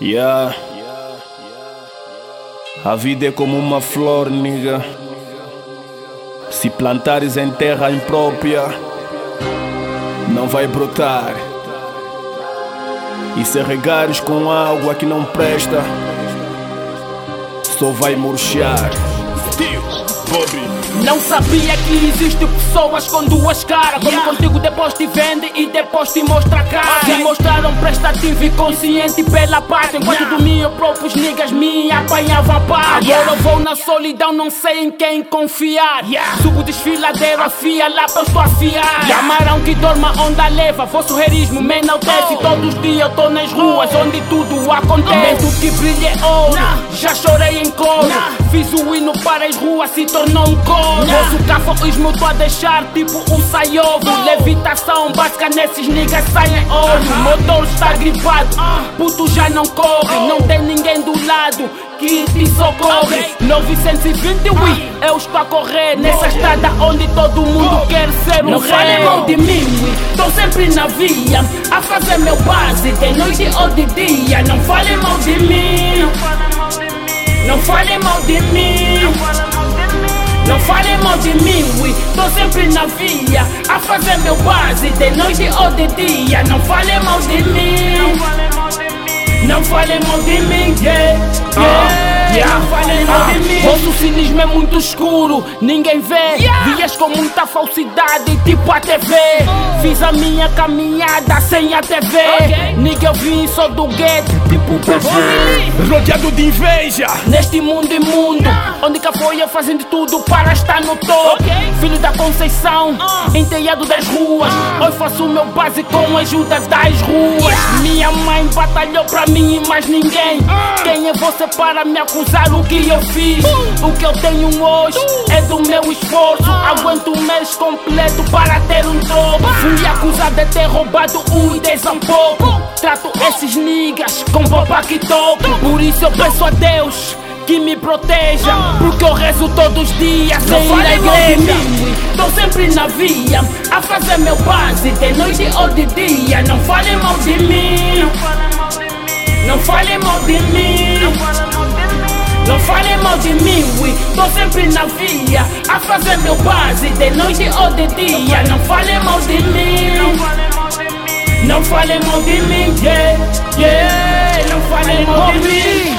Yeah. A vida é como uma flor, nigga. Se plantares em terra imprópria, não vai brotar. E se regares com água que não presta, só vai murchar. Bobby. Não sabia que existe pessoas com duas caras. Como yeah. contigo depois te vende e depois te mostra a cara. Okay. Se mostraram prestativo e consciente pela parte. Enquanto yeah. dormia, próprios niggas me apanhavam a par. Yeah. Agora vou na solidão, não sei em quem confiar. Yeah. Subo desfiladeiro, afia lá pra eu estou afiar. Yeah. Amarão que dorma, onda leva. Vosso rerismo me enaltece. Oh. Todos os dias eu tô nas ruas, oh. onde tudo acontece. Oh. que brilha é ouro. Nah. Já chorei em coro. Nah. Fiz o hino para as ruas, se tornou um coro. Nosso cafoísmo tô a deixar tipo um saiovo. Levitação básica nesses niggas saem ouro. Motor está gripado, puto já não corre. Não tem ninguém do lado que te socorre. 920 ui, eu estou a correr Nessa estrada onde todo mundo quer ser um Não fale mal de mim, estou sempre na via A fazer meu base de noite ou de dia. Não fale mal de mim. Não fale mal de mim não fale mal de mim, ui, tô sempre na via A fazer meu base de noite ou de dia. Não fale mal de mim. Não fale mal de mim, yeah, yeah. Yeah. Falem mal de mim. Vosso cinismo é muito escuro, ninguém vê. Yeah. Vias com muita falsidade, tipo a TV. Fiz a minha caminhada sem a TV. Okay. Nigga, eu vim só do gueto, tipo PV. Rodeado de inveja. Neste mundo imundo, onde cá foi eu fazendo tudo para estar no topo. Okay. Filho da Conceição, uh. enteado das ruas. Uh. Hoje faço o meu base com a ajuda das ruas. Minha mãe batalhou pra mim e mais ninguém. Uh. Quem é você para me acusar? usar o que eu fiz. O que eu tenho hoje é do meu esforço. Aguento um mês completo para ter um troco. Fui acusado de ter roubado um e dez um pouco. Trato esses niggas com roupa que toco. Por isso eu peço a Deus que me proteja Porque eu rezo todos os dias sem ir à igreja. Estou sempre na via A fazer meu base de noite ou de dia. Não fale mal de mim. Não fale mal de mim. Não fale mal de mim, ui, tô sempre na via A fazer meu base de noite ou de dia. Não fale mal de mim. Não fale mal de mim, yeah, yeah. Não fale mal de mim